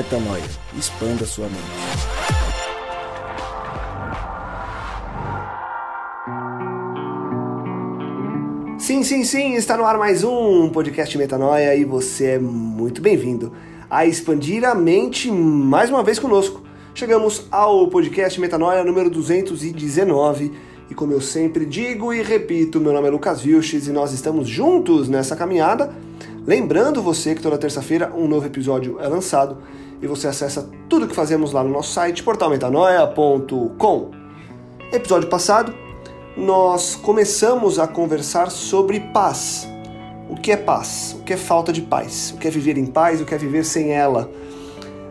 Metanoia. Expanda sua mente. Sim, sim, sim, está no ar mais um podcast Metanoia e você é muito bem-vindo a expandir a mente mais uma vez conosco. Chegamos ao podcast Metanoia número 219 e como eu sempre digo e repito, meu nome é Lucas Vilches e nós estamos juntos nessa caminhada Lembrando você que toda terça-feira um novo episódio é lançado e você acessa tudo que fazemos lá no nosso site portalmetanoia.com. Episódio passado, nós começamos a conversar sobre paz. O que é paz? O que é falta de paz? O que é viver em paz? O que é viver sem ela?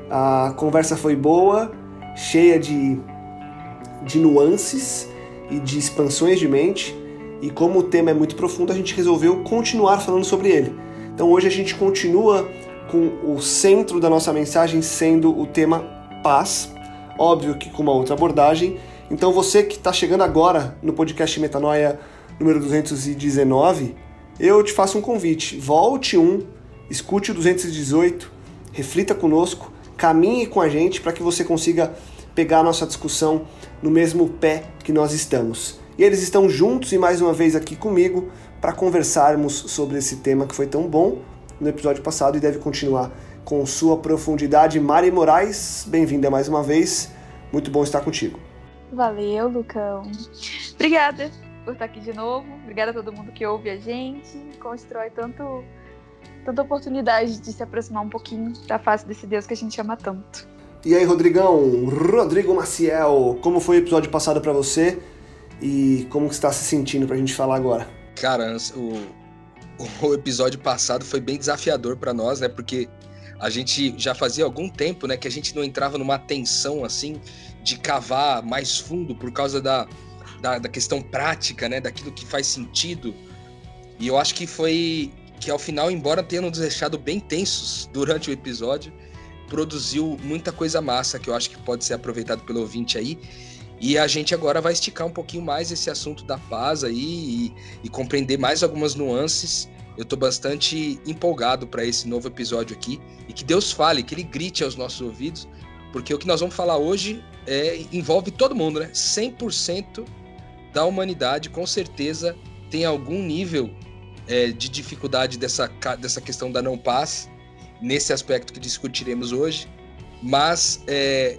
A conversa foi boa, cheia de, de nuances e de expansões de mente, e como o tema é muito profundo, a gente resolveu continuar falando sobre ele. Então hoje a gente continua com o centro da nossa mensagem sendo o tema paz, óbvio que com uma outra abordagem. Então você que está chegando agora no podcast Metanoia número 219, eu te faço um convite. Volte um, escute o 218, reflita conosco, caminhe com a gente para que você consiga pegar a nossa discussão no mesmo pé que nós estamos. E eles estão juntos e mais uma vez aqui comigo para conversarmos sobre esse tema que foi tão bom no episódio passado e deve continuar com sua profundidade. Mari Moraes, bem-vinda mais uma vez. Muito bom estar contigo. Valeu, Lucão. Obrigada por estar aqui de novo. Obrigada a todo mundo que ouve a gente, constrói tanto tanta oportunidade de se aproximar um pouquinho da face desse Deus que a gente ama tanto. E aí, Rodrigão, Rodrigo Maciel, como foi o episódio passado para você e como está se sentindo para a gente falar agora? Cara, o, o episódio passado foi bem desafiador para nós, né? Porque a gente já fazia algum tempo, né, que a gente não entrava numa tensão assim de cavar mais fundo por causa da, da, da, questão prática, né, daquilo que faz sentido. E eu acho que foi que ao final, embora tenha nos deixado bem tensos durante o episódio, produziu muita coisa massa que eu acho que pode ser aproveitado pelo ouvinte aí. E a gente agora vai esticar um pouquinho mais esse assunto da paz aí e, e compreender mais algumas nuances. Eu estou bastante empolgado para esse novo episódio aqui e que Deus fale, que Ele grite aos nossos ouvidos, porque o que nós vamos falar hoje é, envolve todo mundo, né? 100% da humanidade com certeza tem algum nível é, de dificuldade dessa, dessa questão da não paz, nesse aspecto que discutiremos hoje. Mas é,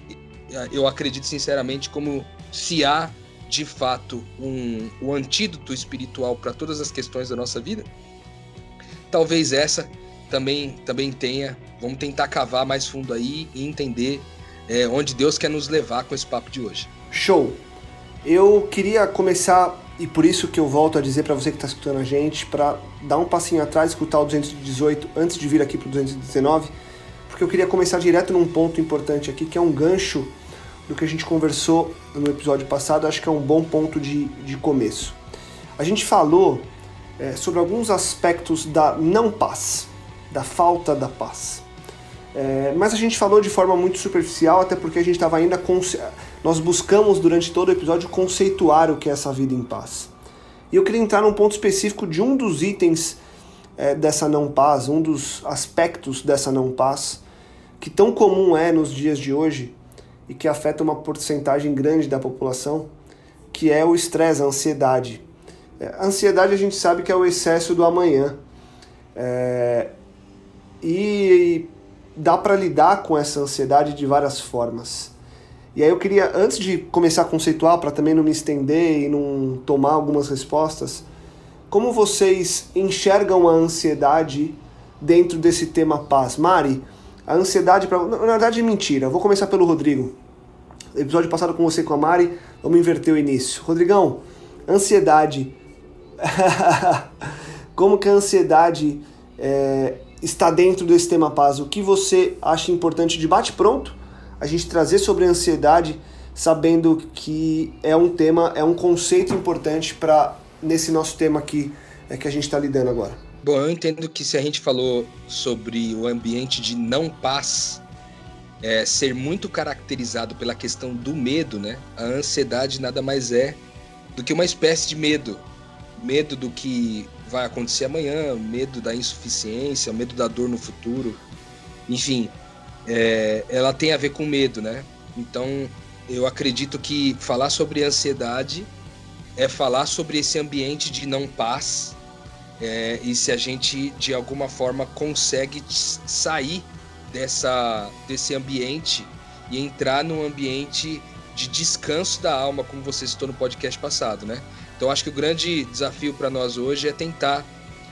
eu acredito sinceramente como se há de fato um, um antídoto espiritual para todas as questões da nossa vida, talvez essa também também tenha. Vamos tentar cavar mais fundo aí e entender é, onde Deus quer nos levar com esse papo de hoje. Show! Eu queria começar, e por isso que eu volto a dizer para você que está escutando a gente, para dar um passinho atrás, escutar o 218 antes de vir aqui para o 219, porque eu queria começar direto num ponto importante aqui, que é um gancho do que a gente conversou no episódio passado, acho que é um bom ponto de, de começo. A gente falou é, sobre alguns aspectos da não paz, da falta da paz. É, mas a gente falou de forma muito superficial, até porque a gente estava ainda. Nós buscamos durante todo o episódio conceituar o que é essa vida em paz. E eu queria entrar num ponto específico de um dos itens é, dessa não paz, um dos aspectos dessa não paz, que tão comum é nos dias de hoje, e que afeta uma porcentagem grande da população, que é o estresse, a ansiedade. É, a ansiedade a gente sabe que é o excesso do amanhã. É, e dá para lidar com essa ansiedade de várias formas. E aí eu queria, antes de começar a conceituar, para também não me estender e não tomar algumas respostas, como vocês enxergam a ansiedade dentro desse tema paz? Mari, a ansiedade para. Na verdade, mentira. Vou começar pelo Rodrigo. Episódio passado com você com a Mari, vamos inverter o início. Rodrigão, ansiedade. Como que a ansiedade é, está dentro desse tema paz? O que você acha importante de bate-pronto a gente trazer sobre a ansiedade, sabendo que é um tema, é um conceito importante para nesse nosso tema aqui é, que a gente está lidando agora? Bom, eu entendo que se a gente falou sobre o ambiente de não paz é, ser muito caracterizado pela questão do medo, né? A ansiedade nada mais é do que uma espécie de medo. Medo do que vai acontecer amanhã, medo da insuficiência, medo da dor no futuro. Enfim, é, ela tem a ver com medo, né? Então, eu acredito que falar sobre ansiedade é falar sobre esse ambiente de não paz é, e se a gente de alguma forma consegue sair dessa desse ambiente e entrar num ambiente de descanso da alma, como você citou no podcast passado, né? Então acho que o grande desafio para nós hoje é tentar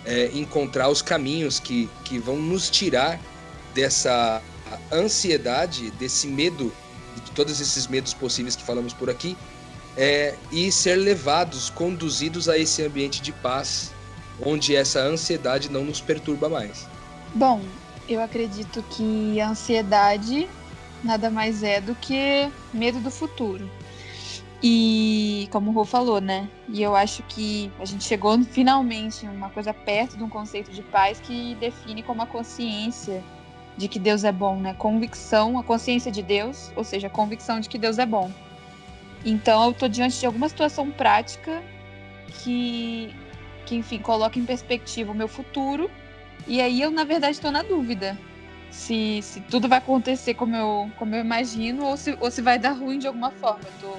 é, encontrar os caminhos que, que vão nos tirar dessa ansiedade, desse medo, de todos esses medos possíveis que falamos por aqui, é, e ser levados, conduzidos a esse ambiente de paz, onde essa ansiedade não nos perturba mais. Bom, eu acredito que a ansiedade nada mais é do que medo do futuro. E como o Rô falou, né? E eu acho que a gente chegou finalmente uma coisa perto de um conceito de paz que define como a consciência de que Deus é bom, né? Convicção, a consciência de Deus, ou seja, a convicção de que Deus é bom. Então eu tô diante de alguma situação prática que, que enfim, coloca em perspectiva o meu futuro. E aí eu, na verdade, estou na dúvida se, se tudo vai acontecer como eu, como eu imagino ou se, ou se vai dar ruim de alguma forma. Eu tô,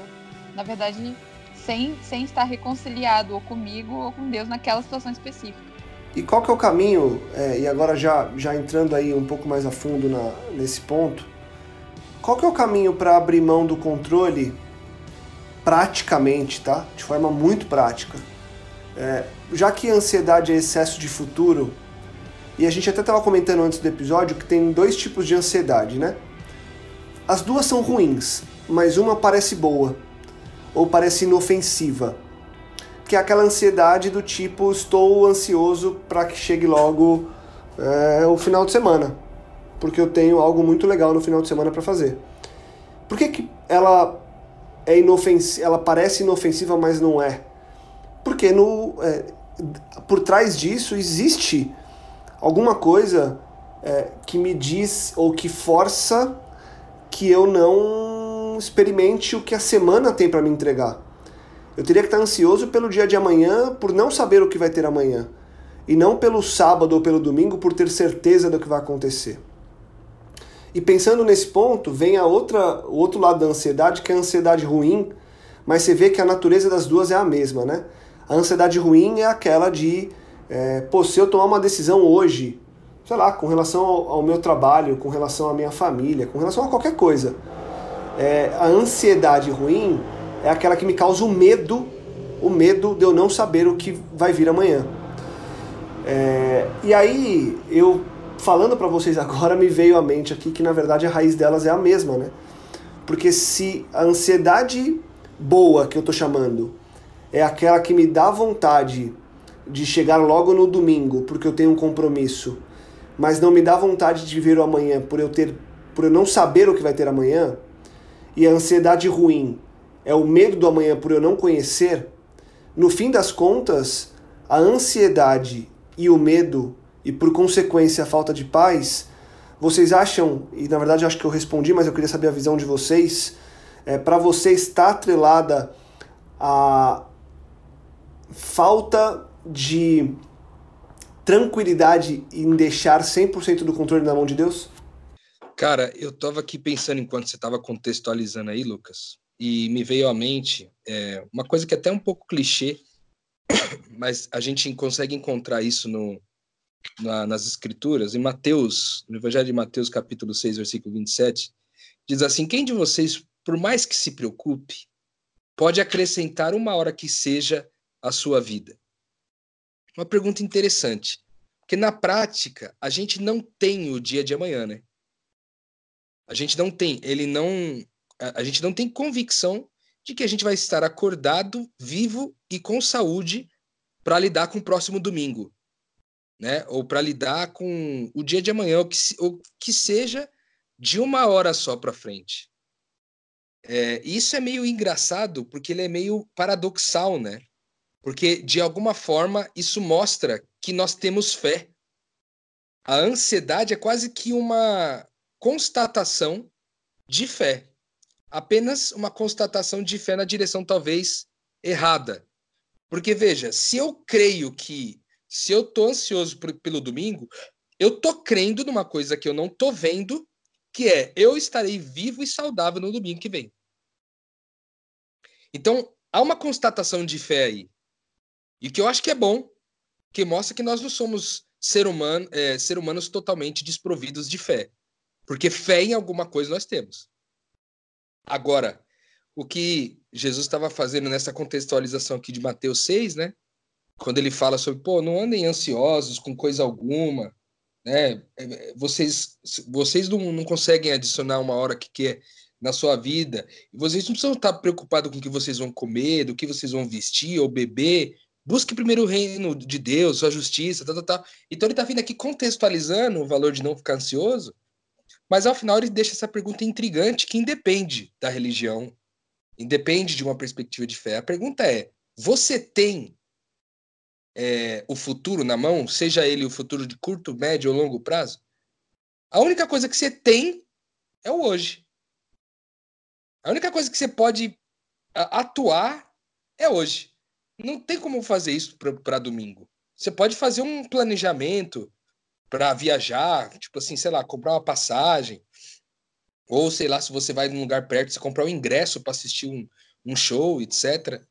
na verdade, sem, sem estar reconciliado ou comigo ou com Deus naquela situação específica. E qual que é o caminho, é, e agora já, já entrando aí um pouco mais a fundo na, nesse ponto, qual que é o caminho para abrir mão do controle praticamente, tá? De forma muito prática. É, já que a ansiedade é excesso de futuro, e a gente até estava comentando antes do episódio que tem dois tipos de ansiedade, né? As duas são ruins, mas uma parece boa, ou parece inofensiva. Que é aquela ansiedade do tipo, estou ansioso para que chegue logo é, o final de semana, porque eu tenho algo muito legal no final de semana para fazer. Por que, que ela é inofensiva, ela parece inofensiva, mas não é? Porque no, é, por trás disso existe alguma coisa é, que me diz ou que força que eu não experimente o que a semana tem para me entregar. Eu teria que estar ansioso pelo dia de amanhã por não saber o que vai ter amanhã. E não pelo sábado ou pelo domingo por ter certeza do que vai acontecer. E pensando nesse ponto, vem a outra, o outro lado da ansiedade, que é a ansiedade ruim, mas você vê que a natureza das duas é a mesma, né? A ansiedade ruim é aquela de é, pô, se eu tomar uma decisão hoje, sei lá, com relação ao, ao meu trabalho, com relação à minha família, com relação a qualquer coisa, é, a ansiedade ruim é aquela que me causa o medo, o medo de eu não saber o que vai vir amanhã. É, e aí, eu falando para vocês agora, me veio à mente aqui que na verdade a raiz delas é a mesma, né? Porque se a ansiedade boa que eu tô chamando é aquela que me dá vontade de chegar logo no domingo porque eu tenho um compromisso, mas não me dá vontade de viver o amanhã por eu ter por eu não saber o que vai ter amanhã, e a ansiedade ruim é o medo do amanhã por eu não conhecer, no fim das contas, a ansiedade e o medo e por consequência a falta de paz, vocês acham, e na verdade acho que eu respondi, mas eu queria saber a visão de vocês, é, para você está atrelada a falta de tranquilidade em deixar 100% do controle na mão de Deus? Cara, eu estava aqui pensando enquanto você estava contextualizando aí, Lucas, e me veio à mente é, uma coisa que é até um pouco clichê, mas a gente consegue encontrar isso no, na, nas Escrituras. Em Mateus, no Evangelho de Mateus, capítulo 6, versículo 27, diz assim: Quem de vocês, por mais que se preocupe, pode acrescentar uma hora que seja à sua vida? uma pergunta interessante. Porque na prática, a gente não tem o dia de amanhã, né? A gente não tem, ele não. A, a gente não tem convicção de que a gente vai estar acordado, vivo e com saúde para lidar com o próximo domingo, né? Ou para lidar com o dia de amanhã, ou que, ou que seja de uma hora só para frente. É, isso é meio engraçado porque ele é meio paradoxal, né? Porque, de alguma forma, isso mostra que nós temos fé. A ansiedade é quase que uma constatação de fé. Apenas uma constatação de fé na direção talvez errada. Porque, veja, se eu creio que, se eu tô ansioso por, pelo domingo, eu tô crendo numa coisa que eu não tô vendo que é eu estarei vivo e saudável no domingo que vem. Então, há uma constatação de fé aí. E que eu acho que é bom, que mostra que nós não somos ser, humano, é, ser humanos totalmente desprovidos de fé. Porque fé em alguma coisa nós temos. Agora, o que Jesus estava fazendo nessa contextualização aqui de Mateus 6, né? Quando ele fala sobre, pô, não andem ansiosos com coisa alguma, né? É, vocês, vocês não, não conseguem adicionar uma hora que quer na sua vida. Vocês não precisam estar preocupados com o que vocês vão comer, do que vocês vão vestir ou beber. Busque primeiro o reino de Deus, sua justiça, tal, tal, tal. Então ele está vindo aqui contextualizando o valor de não ficar ansioso, mas ao final ele deixa essa pergunta intrigante que independe da religião, independe de uma perspectiva de fé. A pergunta é: você tem é, o futuro na mão, seja ele o futuro de curto, médio ou longo prazo? A única coisa que você tem é o hoje. A única coisa que você pode atuar é hoje. Não tem como fazer isso para domingo. Você pode fazer um planejamento para viajar, tipo assim, sei lá, comprar uma passagem, ou sei lá, se você vai num lugar perto, você comprar um ingresso para assistir um, um show, etc.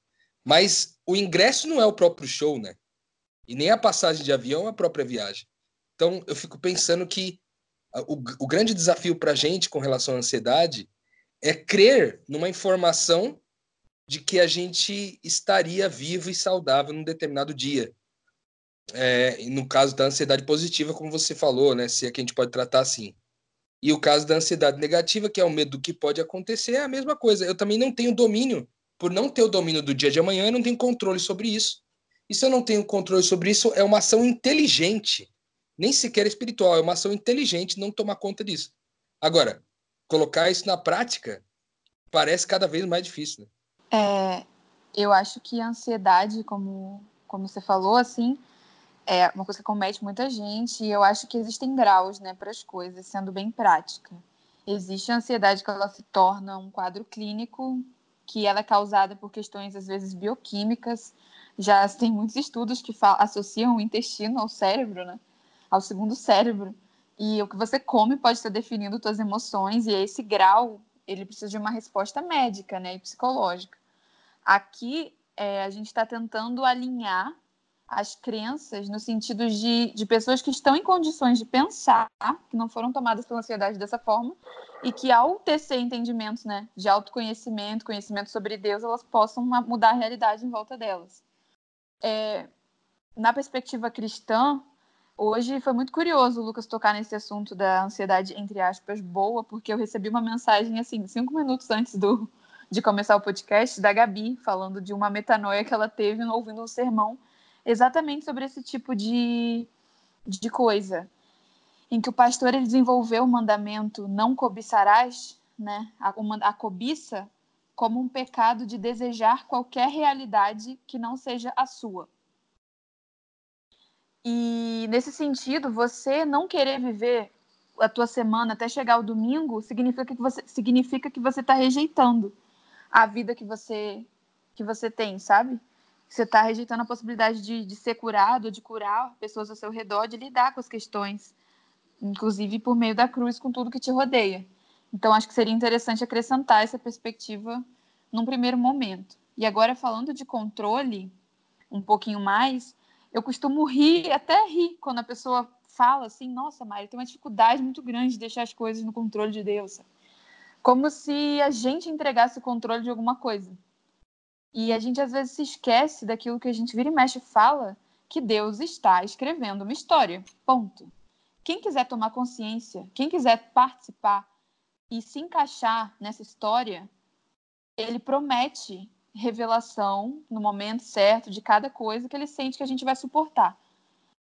Mas o ingresso não é o próprio show, né? E nem a passagem de avião é a própria viagem. Então, eu fico pensando que o, o grande desafio para a gente com relação à ansiedade é crer numa informação de que a gente estaria vivo e saudável num determinado dia. É, no caso da ansiedade positiva, como você falou, né? Se é que a gente pode tratar assim. E o caso da ansiedade negativa, que é o medo do que pode acontecer, é a mesma coisa. Eu também não tenho domínio, por não ter o domínio do dia de amanhã, eu não tenho controle sobre isso. E se eu não tenho controle sobre isso, é uma ação inteligente, nem sequer espiritual, é uma ação inteligente não tomar conta disso. Agora, colocar isso na prática parece cada vez mais difícil. Né? É, eu acho que a ansiedade, como, como você falou, assim, é uma coisa que comete muita gente e eu acho que existem graus, né, para as coisas, sendo bem prática. Existe a ansiedade que ela se torna um quadro clínico, que ela é causada por questões às vezes bioquímicas. Já tem muitos estudos que associam o intestino ao cérebro, né, ao segundo cérebro. E o que você come pode estar definindo suas emoções e esse grau ele precisa de uma resposta médica, né, e psicológica. Aqui é, a gente está tentando alinhar as crenças no sentido de, de pessoas que estão em condições de pensar, que não foram tomadas pela ansiedade dessa forma, e que ao tecer entendimentos né, de autoconhecimento, conhecimento sobre Deus, elas possam mudar a realidade em volta delas. É, na perspectiva cristã, Hoje foi muito curioso o Lucas tocar nesse assunto da ansiedade, entre aspas, boa, porque eu recebi uma mensagem, assim, cinco minutos antes do, de começar o podcast, da Gabi, falando de uma metanoia que ela teve ouvindo um sermão exatamente sobre esse tipo de, de coisa. Em que o pastor ele desenvolveu o mandamento não cobiçarás, né, a, a cobiça, como um pecado de desejar qualquer realidade que não seja a sua. E nesse sentido, você não querer viver a tua semana até chegar o domingo significa que você significa que você está rejeitando a vida que você que você tem, sabe? Você está rejeitando a possibilidade de, de ser curado, de curar pessoas ao seu redor, de lidar com as questões, inclusive por meio da cruz, com tudo que te rodeia. Então, acho que seria interessante acrescentar essa perspectiva num primeiro momento. E agora, falando de controle, um pouquinho mais, eu costumo rir, até rir, quando a pessoa fala assim: Nossa, Mari, tem uma dificuldade muito grande de deixar as coisas no controle de Deus. Como se a gente entregasse o controle de alguma coisa. E a gente às vezes se esquece daquilo que a gente vira e mexe fala, que Deus está escrevendo uma história. Ponto. Quem quiser tomar consciência, quem quiser participar e se encaixar nessa história, ele promete revelação no momento certo de cada coisa que ele sente que a gente vai suportar.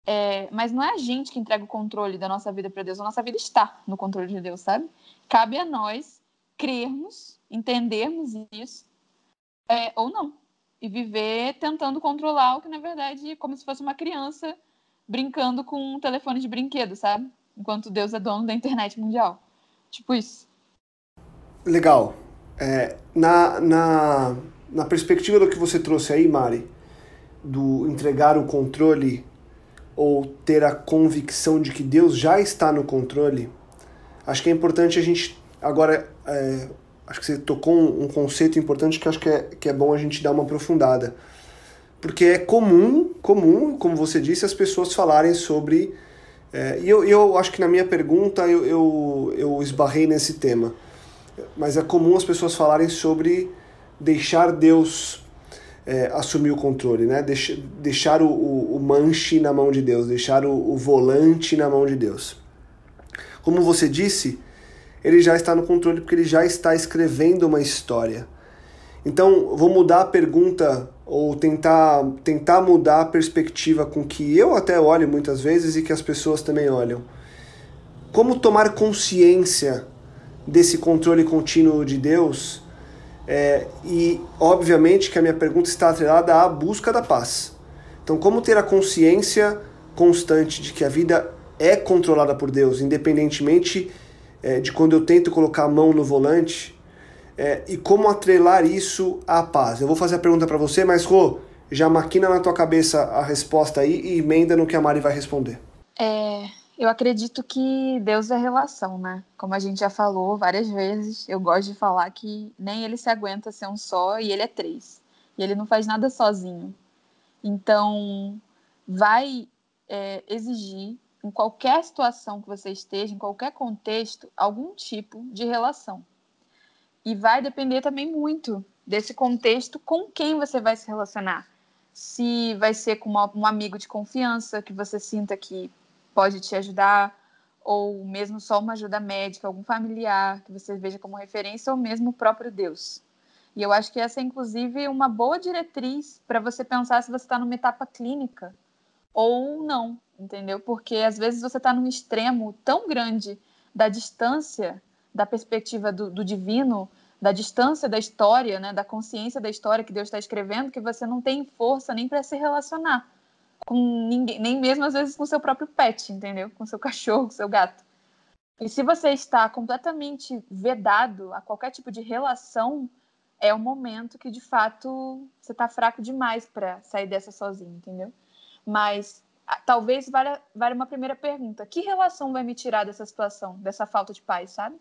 É, mas não é a gente que entrega o controle da nossa vida para Deus, a nossa vida está no controle de Deus, sabe? Cabe a nós crermos, entendermos isso, é, ou não, e viver tentando controlar o que, na verdade, é como se fosse uma criança brincando com um telefone de brinquedo, sabe? Enquanto Deus é dono da internet mundial. Tipo isso. Legal. É, na, na na perspectiva do que você trouxe aí, Mari, do entregar o controle ou ter a convicção de que Deus já está no controle, acho que é importante a gente agora é, acho que você tocou um, um, conceito importante que acho que é, que é bom a gente dar uma aprofundada porque é comum comum como você disse as pessoas falarem sobre é, e eu, eu acho que na minha pergunta eu, eu, eu esbarrei nesse tema mas é comum as pessoas falarem sobre deixar Deus é, assumir o controle, né? Deix, deixar o, o, o, manche na mão de Deus, deixar o, o volante na mão de Deus. Como você disse, ele já está no controle porque ele já está escrevendo uma história. Então, vou mudar a pergunta ou tentar, tentar mudar a perspectiva com que eu até olho muitas vezes e que as pessoas também olham. Como tomar consciência desse controle contínuo de Deus? É, e, obviamente, que a minha pergunta está atrelada à busca da paz. Então, como ter a consciência constante de que a vida é controlada por Deus, independentemente é, de quando eu tento colocar a mão no volante, é, e como atrelar isso à paz. Eu vou fazer a pergunta para você, mas Rô, já maquina na tua cabeça a resposta aí e emenda no que a Mari vai responder. É, eu acredito que Deus é relação, né? Como a gente já falou várias vezes, eu gosto de falar que nem ele se aguenta ser um só e ele é três. E ele não faz nada sozinho. Então, vai é, exigir em qualquer situação que você esteja, em qualquer contexto, algum tipo de relação. E vai depender também muito desse contexto com quem você vai se relacionar. Se vai ser com uma, um amigo de confiança que você sinta que pode te ajudar, ou mesmo só uma ajuda médica, algum familiar que você veja como referência, ou mesmo o próprio Deus. E eu acho que essa é, inclusive, uma boa diretriz para você pensar se você está numa etapa clínica ou não, entendeu? Porque às vezes você está num extremo tão grande da distância da perspectiva do, do divino, da distância da história, né, da consciência da história que Deus está escrevendo, que você não tem força nem para se relacionar com ninguém, nem mesmo às vezes com seu próprio pet, entendeu? Com seu cachorro, com seu gato. E se você está completamente vedado a qualquer tipo de relação, é o momento que de fato você está fraco demais para sair dessa sozinho, entendeu? Mas talvez valha, valha uma primeira pergunta: que relação vai me tirar dessa situação, dessa falta de paz, sabe?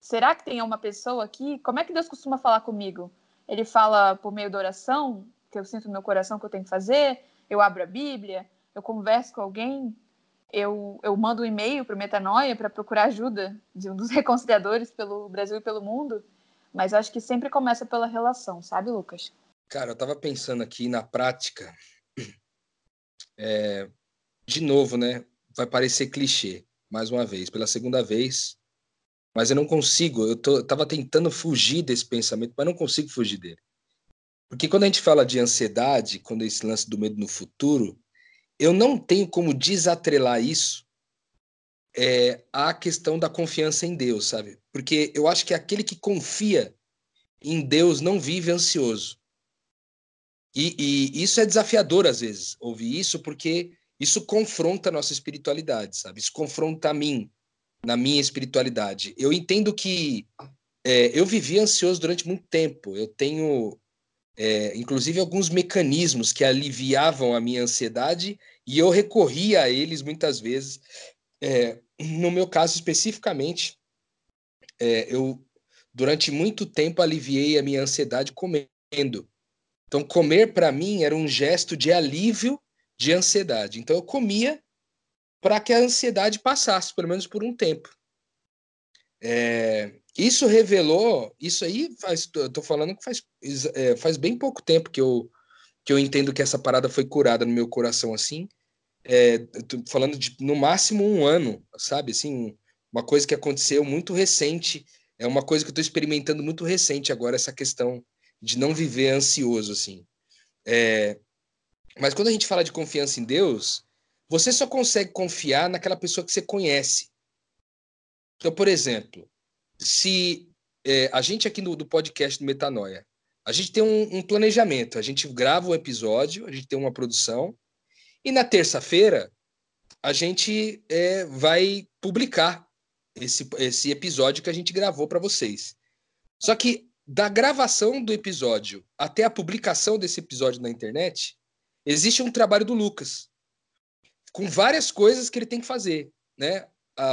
Será que tem uma pessoa aqui? Como é que Deus costuma falar comigo? Ele fala por meio da oração, que eu sinto no meu coração que eu tenho que fazer? Eu abro a Bíblia? Eu converso com alguém? Eu, eu mando um e-mail para o Metanoia para procurar ajuda de um dos reconciliadores pelo Brasil e pelo mundo? Mas acho que sempre começa pela relação, sabe, Lucas? Cara, eu estava pensando aqui na prática é, de novo, né? Vai parecer clichê, mais uma vez, pela segunda vez, mas eu não consigo. Eu, tô, tava tentando fugir desse pensamento, mas não consigo fugir dele. Porque quando a gente fala de ansiedade, quando é esse lance do medo no futuro, eu não tenho como desatrelar isso é, à questão da confiança em Deus, sabe? Porque eu acho que aquele que confia em Deus não vive ansioso. E, e, isso é desafiador às vezes, ouvir isso, porque isso confronta a nossa espiritualidade, sabe? Isso confronta a mim, na minha espiritualidade. Eu entendo que é, eu vivi ansioso durante muito tempo. Eu tenho, é, inclusive, alguns mecanismos que aliviavam a minha ansiedade e eu recorria a eles muitas vezes. É, no meu caso especificamente, é, eu durante muito tempo aliviei a minha ansiedade comendo. Então, comer para mim era um gesto de alívio de ansiedade. Então, eu comia para que a ansiedade passasse, pelo menos por um tempo. É, isso revelou, isso aí faz, eu tô falando que faz, é, faz bem pouco tempo que eu, que eu entendo que essa parada foi curada no meu coração assim. É, tô falando de no máximo um ano, sabe? Assim, uma coisa que aconteceu muito recente, é uma coisa que eu estou experimentando muito recente agora, essa questão de não viver ansioso, assim. É, mas quando a gente fala de confiança em Deus, você só consegue confiar naquela pessoa que você conhece. Então, por exemplo, se é, a gente aqui no, do podcast do Metanoia, a gente tem um, um planejamento, a gente grava um episódio, a gente tem uma produção, e na terça-feira a gente é, vai publicar esse, esse episódio que a gente gravou para vocês. Só que da gravação do episódio até a publicação desse episódio na internet, existe um trabalho do Lucas com várias coisas que ele tem que fazer, né?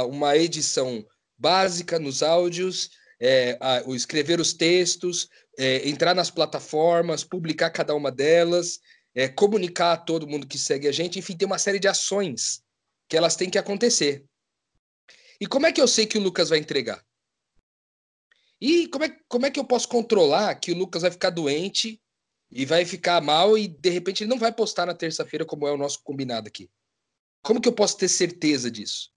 Uma edição básica nos áudios, é, a, o escrever os textos, é, entrar nas plataformas, publicar cada uma delas, é, comunicar a todo mundo que segue a gente, enfim, tem uma série de ações que elas têm que acontecer. E como é que eu sei que o Lucas vai entregar? E como é, como é que eu posso controlar que o Lucas vai ficar doente e vai ficar mal e de repente ele não vai postar na terça-feira como é o nosso combinado aqui? Como que eu posso ter certeza disso?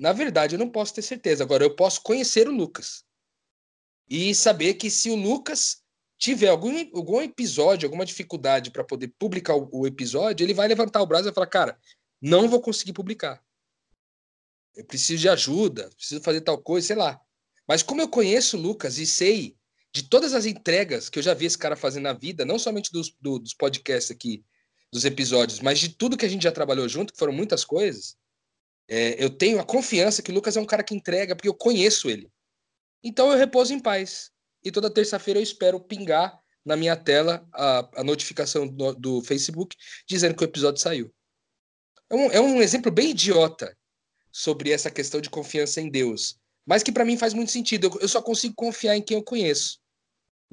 Na verdade, eu não posso ter certeza. Agora, eu posso conhecer o Lucas e saber que se o Lucas tiver algum, algum episódio, alguma dificuldade para poder publicar o, o, episódio, ele vai levantar o braço e falar: Cara, não vou conseguir publicar. Eu preciso de ajuda, preciso fazer tal coisa, sei lá. Mas como eu conheço o Lucas e sei de todas as entregas que eu já vi esse cara fazer na vida, não somente dos, do, dos podcasts aqui, dos episódios, mas de tudo que a gente já trabalhou junto, que foram muitas coisas, é, eu tenho a confiança que o Lucas é um cara que entrega, porque eu conheço ele. Então eu repouso em paz. E toda terça-feira eu espero pingar na minha tela a, a notificação do, do, Facebook dizendo que o episódio saiu. É um, é um exemplo bem idiota sobre essa questão de confiança em Deus mas que para mim faz muito sentido. Eu, só consigo confiar em quem eu conheço.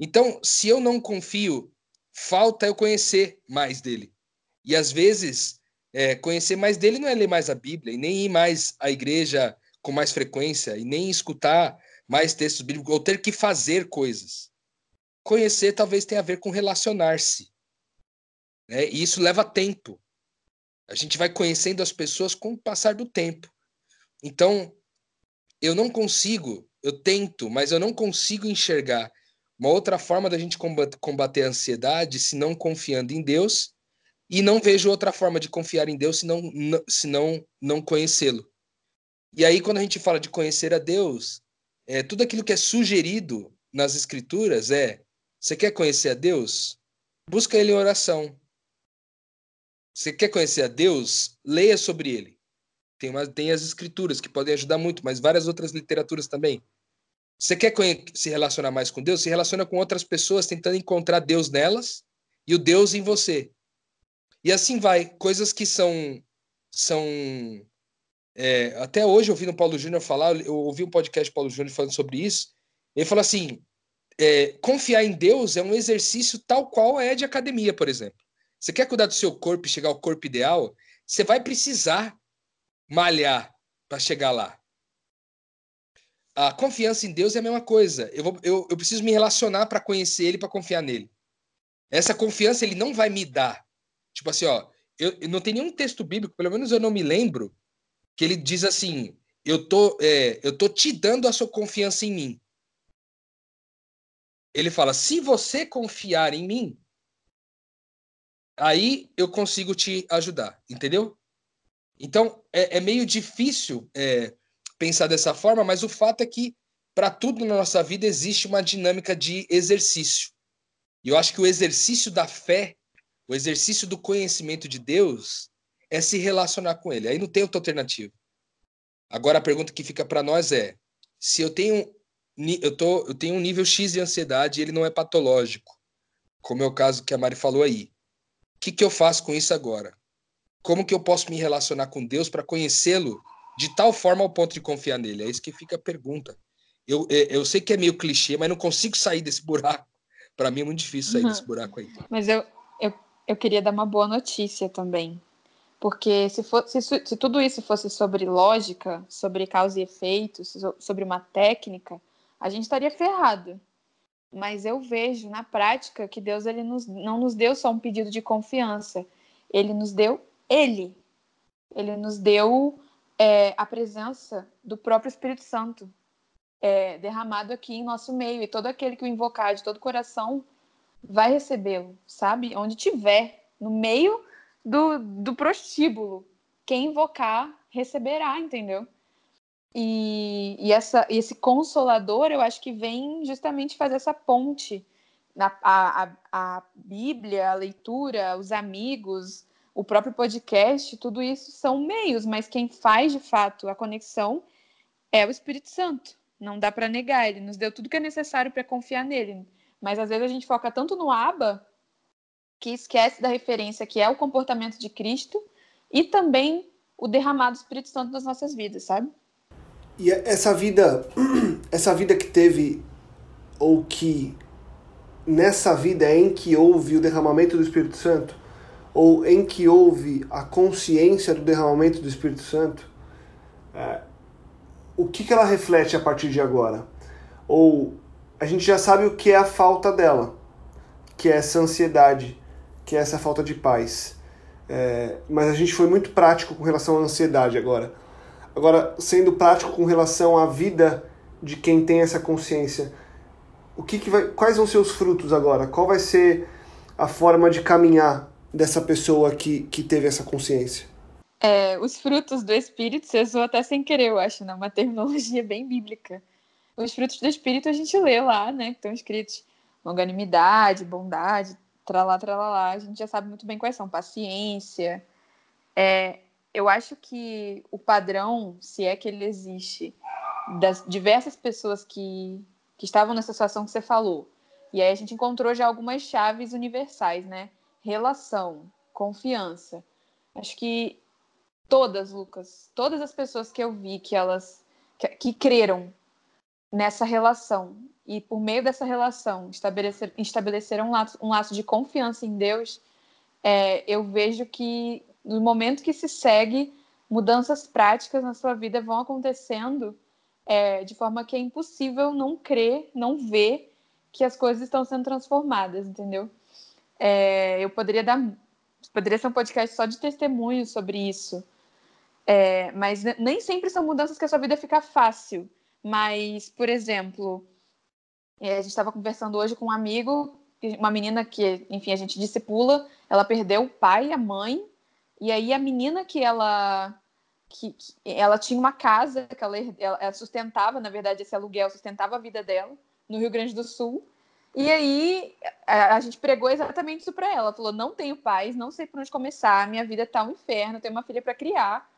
Então, se eu não confio, falta eu conhecer mais dele. E às vezes, é, conhecer mais dele não é ler mais a Bíblia, e nem ir mais à igreja com mais frequência, e nem escutar mais textos bíblicos, ou ter que fazer coisas. Conhecer talvez tenha a ver com relacionar-se. Né? E isso leva tempo. A gente vai conhecendo as pessoas com o passar do tempo. Então, eu não consigo, eu tento, mas eu não consigo enxergar uma outra forma da gente combater a ansiedade se não confiando em Deus e não vejo outra forma de confiar em Deus se não, se não, não conhecê-lo. E aí, quando a gente fala de conhecer a Deus, é, tudo aquilo que é sugerido nas Escrituras é: você quer conhecer a Deus? Busca Ele em oração. Você quer conhecer a Deus? Leia sobre Ele. Tem, uma, tem as escrituras que podem ajudar muito, mas várias outras literaturas também. Você quer se relacionar mais com Deus? Se relaciona com outras pessoas, tentando encontrar Deus nelas e o Deus em você. E assim vai. Coisas que são. são é, até hoje, ouvindo o Paulo Júnior falar, eu ouvi um podcast do Paulo Júnior falando sobre isso. Ele fala assim: é, confiar em Deus é um exercício tal qual é de academia, por exemplo. Você quer cuidar do seu corpo e chegar ao corpo ideal? Você vai precisar malhar para chegar lá. A confiança em Deus é a mesma coisa. Eu, vou, eu, eu preciso me relacionar para conhecer Ele, para confiar nele. Essa confiança Ele não vai me dar. Tipo assim, ó, eu, eu, não tem nenhum texto bíblico, pelo menos eu não me lembro, que ele diz assim: eu tô, é, eu tô te dando a sua confiança em mim. Ele fala: se você confiar em mim, aí eu consigo te ajudar, entendeu? Então, é, é meio difícil é, pensar dessa forma, mas o fato é que para tudo na nossa vida existe uma dinâmica de exercício. E eu acho que o exercício da fé, o exercício do conhecimento de Deus, é se relacionar com Ele. Aí não tem outra alternativa. Agora a pergunta que fica para nós é: se eu tenho eu, tô, eu tenho um nível X de ansiedade e ele não é patológico, como é o caso que a Mari falou aí, o que, que eu faço com isso agora? Como que eu posso me relacionar com Deus para conhecê-lo de tal forma ao ponto de confiar nele? É isso que fica a pergunta. Eu, é, eu sei que é meio clichê, mas não consigo sair desse buraco. Para mim é muito difícil sair uhum. desse buraco aí. Mas eu, eu, eu queria dar uma boa notícia também. Porque se, for, se, se tudo isso fosse sobre lógica, sobre causa e efeito, sobre uma técnica, a gente estaria ferrado. Mas eu vejo na prática que Deus ele nos, não nos deu só um pedido de confiança, ele nos deu ele. Ele nos deu é, a presença do próprio Espírito Santo é, derramado aqui em nosso meio. E todo aquele que o invocar de todo coração vai recebê-lo, sabe? Onde tiver, no meio do, do prostíbulo. Quem invocar receberá, entendeu? E, e essa, esse consolador, eu acho que vem justamente fazer essa ponte. A, a, a Bíblia, a leitura, os amigos, o próprio podcast, tudo isso são meios, mas quem faz de fato a conexão é o Espírito Santo. Não dá para negar, ele nos deu tudo que é necessário para confiar nele. Mas às vezes a gente foca tanto no aba que esquece da referência que é o comportamento de Cristo e também o derramado do Espírito Santo nas nossas vidas, sabe? E essa vida, essa vida que teve, ou que nessa vida em que houve o derramamento do Espírito Santo, ou em que houve a consciência do derramamento do Espírito Santo, é, o que, que ela reflete a partir de agora? Ou a gente já sabe o que é a falta dela, que é essa ansiedade, que é essa falta de paz. É, mas a gente foi muito prático com relação à ansiedade agora. Agora, sendo prático com relação à vida de quem tem essa consciência, o que, que vai, quais vão ser os frutos agora? Qual vai ser a forma de caminhar dessa pessoa que, que teve essa consciência? É, os frutos do Espírito, você usou até sem querer, eu acho, né? uma terminologia bem bíblica. Os frutos do Espírito a gente lê lá, né? Que estão escritos longanimidade, bondade, tralá, tralalá. A gente já sabe muito bem quais são. Paciência, é, eu acho que o padrão, se é que ele existe, das diversas pessoas que, que estavam nessa situação que você falou, e aí a gente encontrou já algumas chaves universais, né? Relação, confiança. Acho que todas, Lucas, todas as pessoas que eu vi que elas que, que creram nessa relação e por meio dessa relação estabelecer, estabeleceram um laço, um laço de confiança em Deus, é, eu vejo que no momento que se segue, mudanças práticas na sua vida vão acontecendo é, de forma que é impossível não crer, não ver que as coisas estão sendo transformadas, entendeu? É, eu poderia dar, poderia ser um podcast só de testemunho sobre isso, é, mas nem sempre são mudanças que a sua vida fica fácil. Mas, por exemplo, é, a gente estava conversando hoje com um amigo, uma menina que, enfim, a gente discipula, ela perdeu o pai a mãe e aí a menina que ela que, que ela tinha uma casa que ela, ela, sustentava, na verdade esse aluguel sustentava a vida dela no Rio Grande do Sul. E aí a, a gente pregou exatamente isso para ela. Falou: "Não tenho pais, não sei por onde começar, minha vida tá um inferno, tenho uma filha para criar,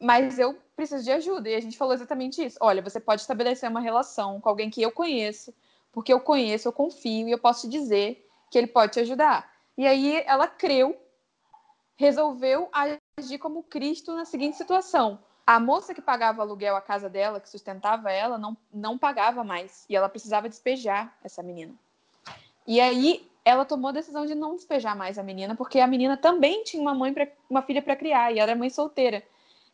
mas eu preciso de ajuda". E a gente falou exatamente isso. Olha, você pode estabelecer uma relação com alguém que eu conheço, porque eu conheço, eu confio e eu posso te dizer que ele pode te ajudar. E aí ela creu resolveu agir como Cristo na seguinte situação. A moça que pagava aluguel à casa dela, que sustentava ela, não, não pagava mais. E ela precisava despejar essa menina. E aí ela tomou a decisão de não despejar mais a menina, porque a menina também tinha uma mãe, pra, uma filha para criar, e era mãe solteira.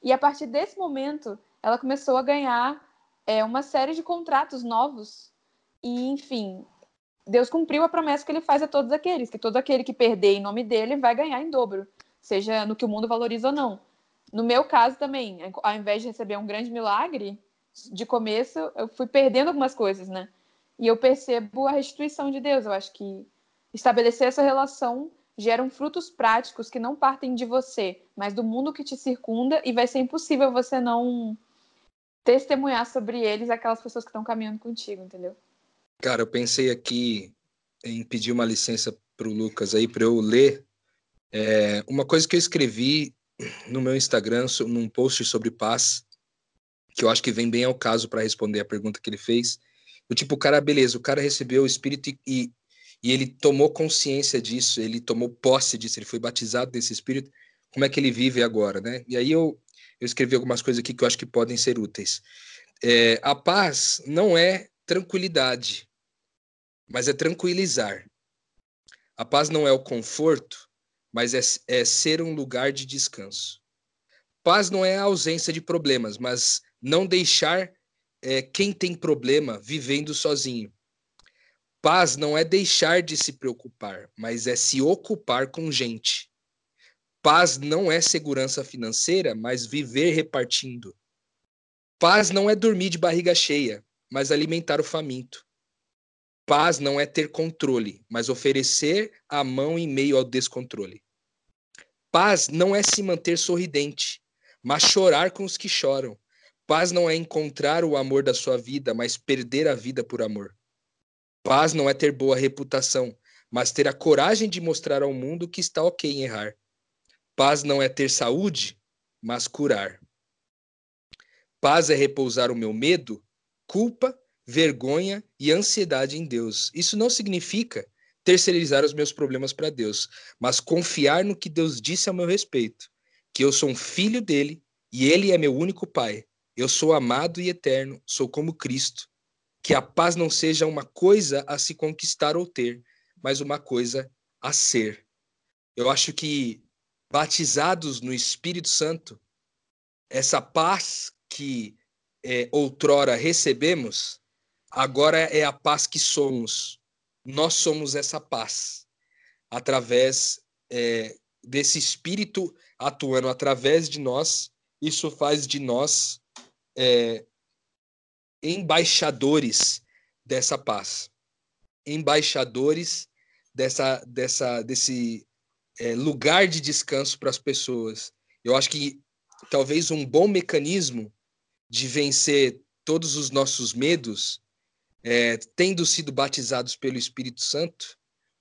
E a partir desse momento, ela começou a ganhar é, uma série de contratos novos. E, enfim, Deus cumpriu a promessa que ele faz a todos aqueles, que todo aquele que perder em nome dele vai ganhar em dobro seja no que o mundo valoriza ou não. No meu caso também, ao invés de receber um grande milagre, de começo eu fui perdendo algumas coisas, né? E eu percebo a restituição de Deus. Eu acho que estabelecer essa relação gera frutos práticos que não partem de você, mas do mundo que te circunda e vai ser impossível você não testemunhar sobre eles aquelas pessoas que estão caminhando contigo, entendeu? Cara, eu pensei aqui em pedir uma licença para o Lucas aí para eu ler é, uma coisa que eu escrevi no meu Instagram, num post sobre paz, que eu acho que vem bem ao caso para responder a pergunta que ele fez. O tipo, o cara, beleza, o cara recebeu o Espírito e, e ele tomou consciência disso, ele tomou posse disso, ele foi batizado desse Espírito. Como é que ele vive agora, né? E aí eu, eu escrevi algumas coisas aqui que eu acho que podem ser úteis. É, a paz não é tranquilidade, mas é tranquilizar. A paz não é o conforto, mas é, é ser um lugar de descanso. Paz não é a ausência de problemas, mas não deixar é, quem tem problema vivendo sozinho. Paz não é deixar de se preocupar, mas é se ocupar com gente. Paz não é segurança financeira, mas viver repartindo. Paz não é dormir de barriga cheia, mas alimentar o faminto. Paz não é ter controle, mas oferecer a mão em meio ao descontrole. Paz não é se manter sorridente, mas chorar com os que choram. Paz não é encontrar o amor da sua vida, mas perder a vida por amor. Paz não é ter boa reputação, mas ter a coragem de mostrar ao mundo que está ok em errar. Paz não é ter saúde, mas curar. Paz é repousar o meu medo, culpa vergonha e ansiedade em Deus. Isso não significa terceirizar os meus problemas para Deus, mas confiar no que Deus disse a meu respeito, que eu sou um filho dele e ele é meu único pai. Eu sou amado e eterno, sou como Cristo. Que a paz não seja uma coisa a se conquistar ou ter, mas uma coisa a ser. Eu acho que batizados no Espírito Santo, essa paz que é, outrora recebemos, agora é a paz que somos. Nós somos essa paz através é, desse Espírito atuando através de nós. Isso faz de nós é, embaixadores dessa paz, embaixadores dessa, dessa, desse é, lugar de descanso para as pessoas. Eu acho que talvez um bom mecanismo de vencer todos os nossos medos, é, tendo sido batizados pelo Espírito Santo,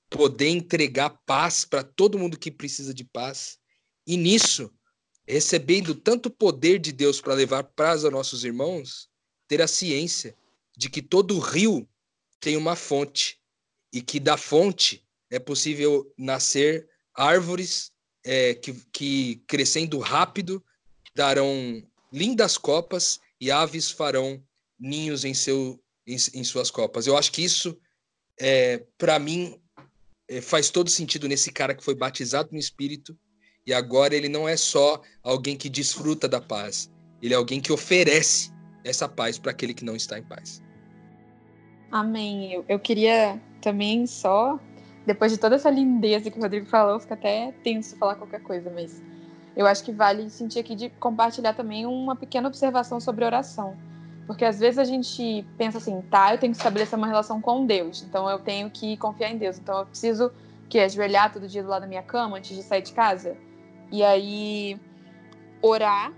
poder entregar paz para todo mundo que precisa de paz. E nisso, recebendo tanto poder de Deus para levar paz aos nossos irmãos, ter a ciência de que todo rio tem uma fonte e que da fonte é possível nascer árvores é, que, que, crescendo rápido, darão lindas copas e aves farão ninhos em, seu, em, em suas copas. Eu acho que isso, é, para mim, é, faz todo sentido nesse cara que foi batizado no Espírito e agora ele não é só alguém que desfruta da paz, ele é alguém que oferece essa paz para aquele que não está em paz. Amém. Eu, eu queria também só depois de toda essa lindeza que o Rodrigo falou, fica até tenso falar qualquer coisa, mas eu acho que vale sentir aqui de compartilhar também uma pequena observação sobre oração. Porque às vezes a gente pensa assim, tá, eu tenho que estabelecer uma relação com Deus, então eu tenho que confiar em Deus, então eu preciso que ajoelhar todo dia do lado da minha cama antes de sair de casa. E aí orar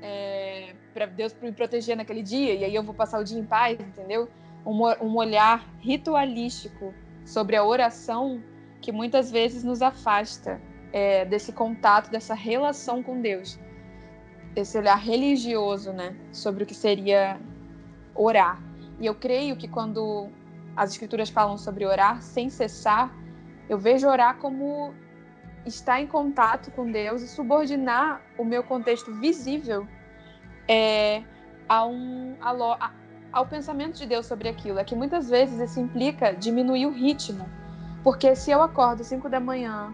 é, para Deus me proteger naquele dia, e aí eu vou passar o dia em paz, entendeu? Um, um olhar ritualístico sobre a oração que muitas vezes nos afasta é, desse contato, dessa relação com Deus. Esse olhar religioso, né, sobre o que seria orar. E eu creio que quando as escrituras falam sobre orar sem cessar, eu vejo orar como estar em contato com Deus e subordinar o meu contexto visível é, a um, a, ao pensamento de Deus sobre aquilo. É que muitas vezes isso implica diminuir o ritmo. Porque se eu acordo 5 da manhã,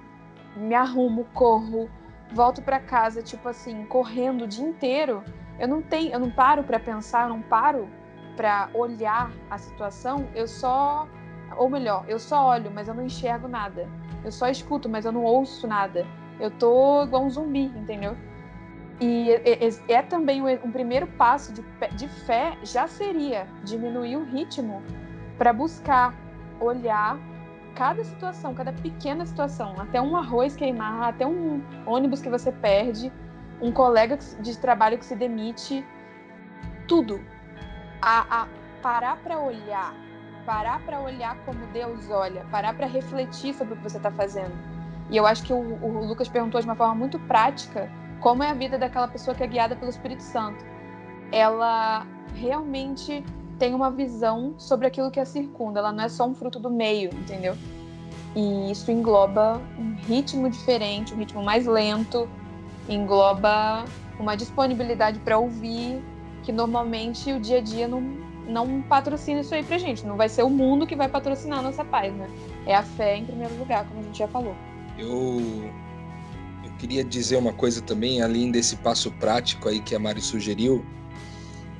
me arrumo, corro, volto para casa, tipo assim, correndo o dia inteiro, eu não tenho, eu não paro para pensar, eu não paro para olhar a situação, eu só ou melhor, eu só olho, mas eu não enxergo nada. Eu só escuto, mas eu não ouço nada. Eu tô igual um zumbi, entendeu? E é, é também um primeiro passo de, de fé já seria diminuir o ritmo para buscar olhar cada situação, cada pequena situação, até um arroz queimar, até um ônibus que você perde, um colega de trabalho que se demite, tudo. A, a parar para olhar, parar para olhar como Deus olha, parar para refletir sobre o que você está fazendo. E eu acho que o, o Lucas perguntou de uma forma muito prática como é a vida daquela pessoa que é guiada pelo Espírito Santo. Ela realmente tem uma visão sobre aquilo que a circunda, ela não é só um fruto do meio, entendeu? E isso engloba um ritmo diferente, um ritmo mais lento, engloba uma disponibilidade para ouvir, que normalmente o dia a dia não, não patrocina isso aí pra gente. Não vai ser o mundo que vai patrocinar a nossa paz, né? É a fé em primeiro lugar, como a gente já falou. Eu queria dizer uma coisa também, além desse passo prático aí que a Mari sugeriu,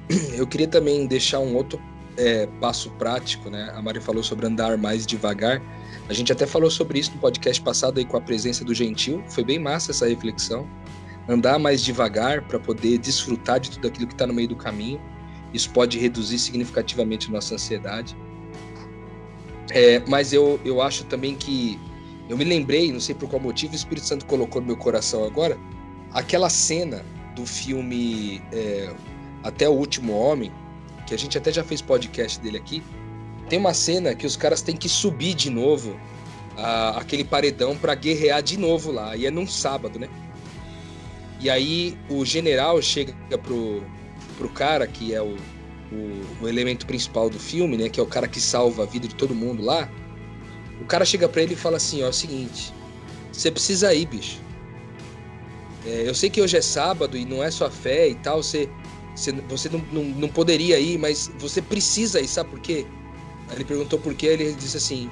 eu queria também deixar um outro é, passo prático, né? A Mari falou sobre andar mais devagar. A gente até falou sobre isso no podcast passado aí com a presença do Gentil. Foi bem massa essa reflexão. Andar mais devagar para poder desfrutar de tudo aquilo que está no meio do caminho. Isso pode reduzir significativamente nossa ansiedade. É, mas eu, eu acho também que eu me lembrei, não sei por qual motivo, o Espírito Santo colocou no meu coração agora, aquela cena do filme é, Até o Último Homem, que a gente até já fez podcast dele aqui. Tem uma cena que os caras têm que subir de novo a, aquele paredão para guerrear de novo lá, e é num sábado, né? E aí o general chega pro, pro cara que é o, o, o elemento principal do filme, né? Que é o cara que salva a vida de todo mundo lá o cara chega para ele e fala assim: ó, é o seguinte, você precisa ir, bicho. É, eu sei que hoje é sábado e não é sua fé e tal, você, você, você não, não, não poderia ir, mas você precisa ir, sabe por quê? Aí ele perguntou por quê, ele disse assim: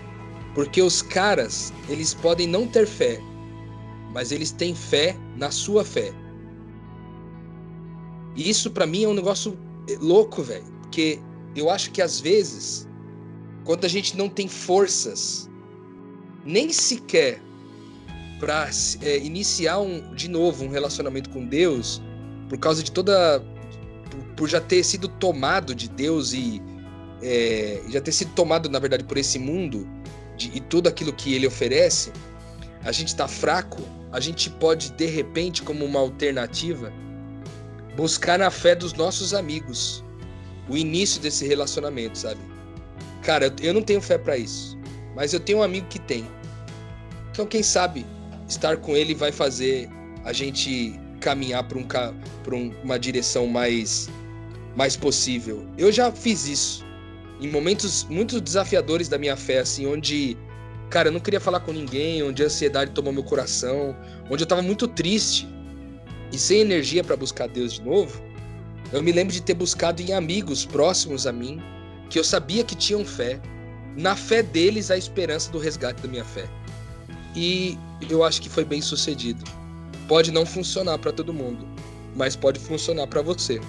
porque os caras, eles podem não ter fé, mas eles têm fé na sua fé. E isso para mim é um negócio louco, velho, porque eu acho que às vezes, quando a gente não tem forças, nem sequer para é, iniciar um, de novo um relacionamento com Deus, por causa de toda. Por, já ter sido tomado de Deus e é, já ter sido tomado, na verdade, por esse mundo de, e tudo aquilo que ele oferece, a gente está fraco, a gente pode, de repente, como uma alternativa, buscar na fé dos nossos amigos o início desse relacionamento, sabe? Cara, eu não tenho fé para isso, mas eu tenho um amigo que tem. Então, quem sabe estar com ele vai fazer a gente caminhar para um, uma direção mais, mais possível. Eu já fiz isso em momentos muito desafiadores da minha fé, assim, onde, cara, eu não queria falar com ninguém, onde a ansiedade tomou meu coração, onde eu tava muito triste e sem energia para buscar Deus de novo. Eu me lembro de ter buscado em amigos próximos a mim, que eu sabia que tinham fé, na fé deles a esperança do resgate da minha fé. E eu acho que foi bem sucedido. Pode não funcionar para todo mundo, mas pode funcionar para você.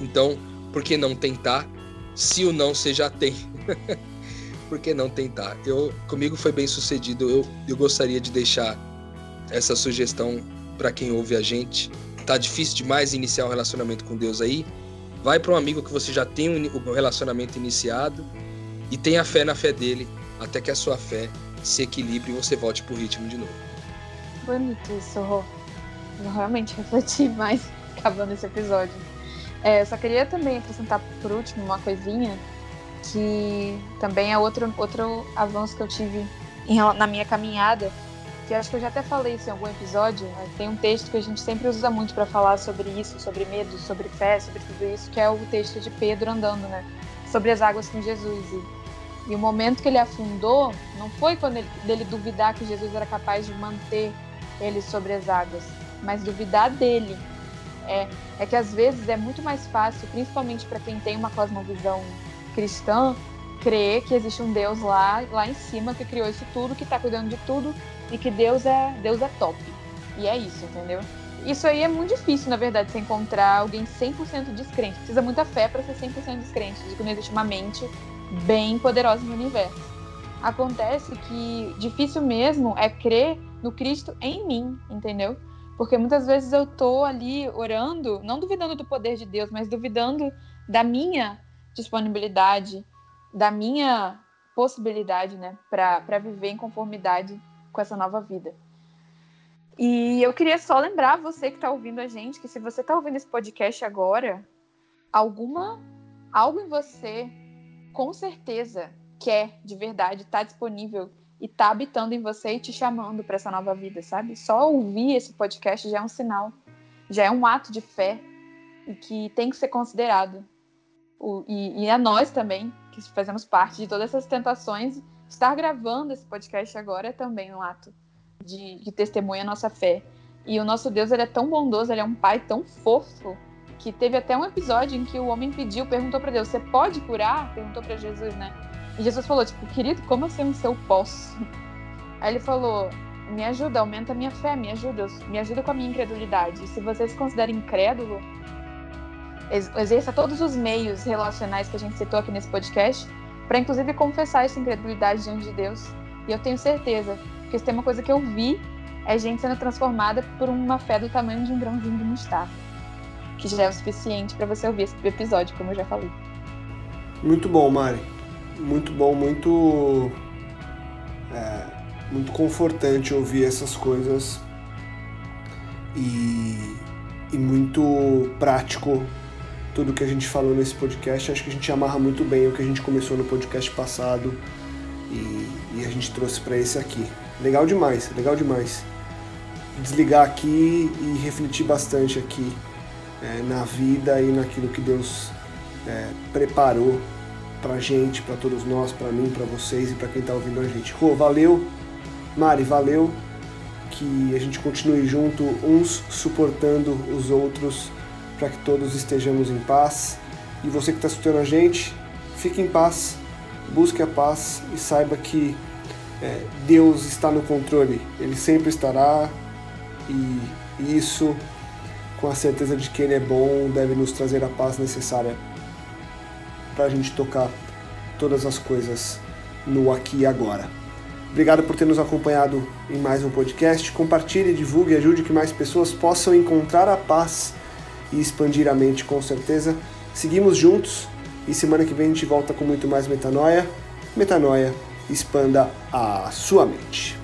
Então, por que não tentar? Se o não você já tem. por que não tentar? Eu comigo foi bem sucedido. Eu, eu gostaria de deixar essa sugestão para quem ouve a gente. Tá difícil demais iniciar um relacionamento com Deus aí? Vai para um amigo que você já tem um relacionamento iniciado e tenha fé na fé dele, até que a sua fé se equilibre e você volte pro ritmo de novo. Bonito isso, Rô. Realmente refletir mais acabando esse episódio. É, eu só queria também acrescentar por último uma coisinha que também é outro, outro avanço que eu tive em, na minha caminhada, que acho que eu já até falei isso em algum episódio. Tem um texto que a gente sempre usa muito para falar sobre isso, sobre medo, sobre fé, sobre tudo isso, que é o texto de Pedro andando, né? Sobre as águas com Jesus. E e o momento que ele afundou não foi quando ele, dele duvidar que Jesus era capaz de manter ele sobre as águas, mas duvidar dele. É, é que às vezes é muito mais fácil, principalmente para quem tem uma cosmovisão cristã, crer que existe um Deus lá, lá em cima que criou isso tudo, que está cuidando de tudo e que Deus é Deus é top. E é isso, entendeu? Isso aí é muito difícil, na verdade, você encontrar alguém 100% descrente. Precisa muita fé para ser 100% descrente, de que não existe uma mente bem poderosa no universo. Acontece que difícil mesmo é crer no Cristo em mim, entendeu? Porque muitas vezes eu tô ali orando, não duvidando do poder de Deus, mas duvidando da minha disponibilidade, da minha possibilidade, né, para viver em conformidade com essa nova vida. E eu queria só lembrar você que está ouvindo a gente que se você está ouvindo esse podcast agora, alguma algo em você com certeza quer de verdade, está disponível e está habitando em você e te chamando para essa nova vida, sabe? Só ouvir esse podcast já é um sinal, já é um ato de fé e que tem que ser considerado. O, e, e a nós também, que fazemos parte de todas essas tentações, estar gravando esse podcast agora é também um ato de, de testemunha a nossa fé. E o nosso Deus ele é tão bondoso, ele é um pai tão fofo que teve até um episódio em que o homem pediu, perguntou para Deus: "Você pode curar?" Perguntou para Jesus, né? E Jesus falou tipo: "Querido, como assim se eu posso?" Aí ele falou: "Me ajuda, aumenta a minha fé, me ajuda, me ajuda com a minha incredulidade. Se você se considera incrédulo, exerça todos os meios relacionais que a gente citou aqui nesse podcast, para inclusive confessar essa incredulidade diante de Deus. E eu tenho certeza que se tem uma coisa que eu vi é gente sendo transformada por uma fé do tamanho de um grãozinho de mostarda que já é o suficiente para você ouvir esse episódio, como eu já falei. Muito bom, Mari. Muito bom, muito. É, muito confortante ouvir essas coisas e, e muito prático tudo que a gente falou nesse podcast. Acho que a gente amarra muito bem o que a gente começou no podcast passado e, e a gente trouxe para esse aqui. Legal demais, legal demais. Desligar aqui e refletir bastante aqui é, na vida e naquilo que Deus é, preparou pra gente, para todos nós, para mim, para vocês e para quem está ouvindo a gente. Rô, valeu. Mari, valeu. Que a gente continue junto, uns suportando os outros, para que todos estejamos em paz. E você que está escutando a gente, fique em paz, busque a paz e saiba que é, Deus está no controle, Ele sempre estará e isso, com a certeza de que Ele é bom, deve nos trazer a paz necessária para a gente tocar todas as coisas no aqui e agora. Obrigado por ter nos acompanhado em mais um podcast. Compartilhe, divulgue ajude que mais pessoas possam encontrar a paz e expandir a mente, com certeza. Seguimos juntos e semana que vem a gente volta com muito mais metanoia. Metanoia, expanda a sua mente.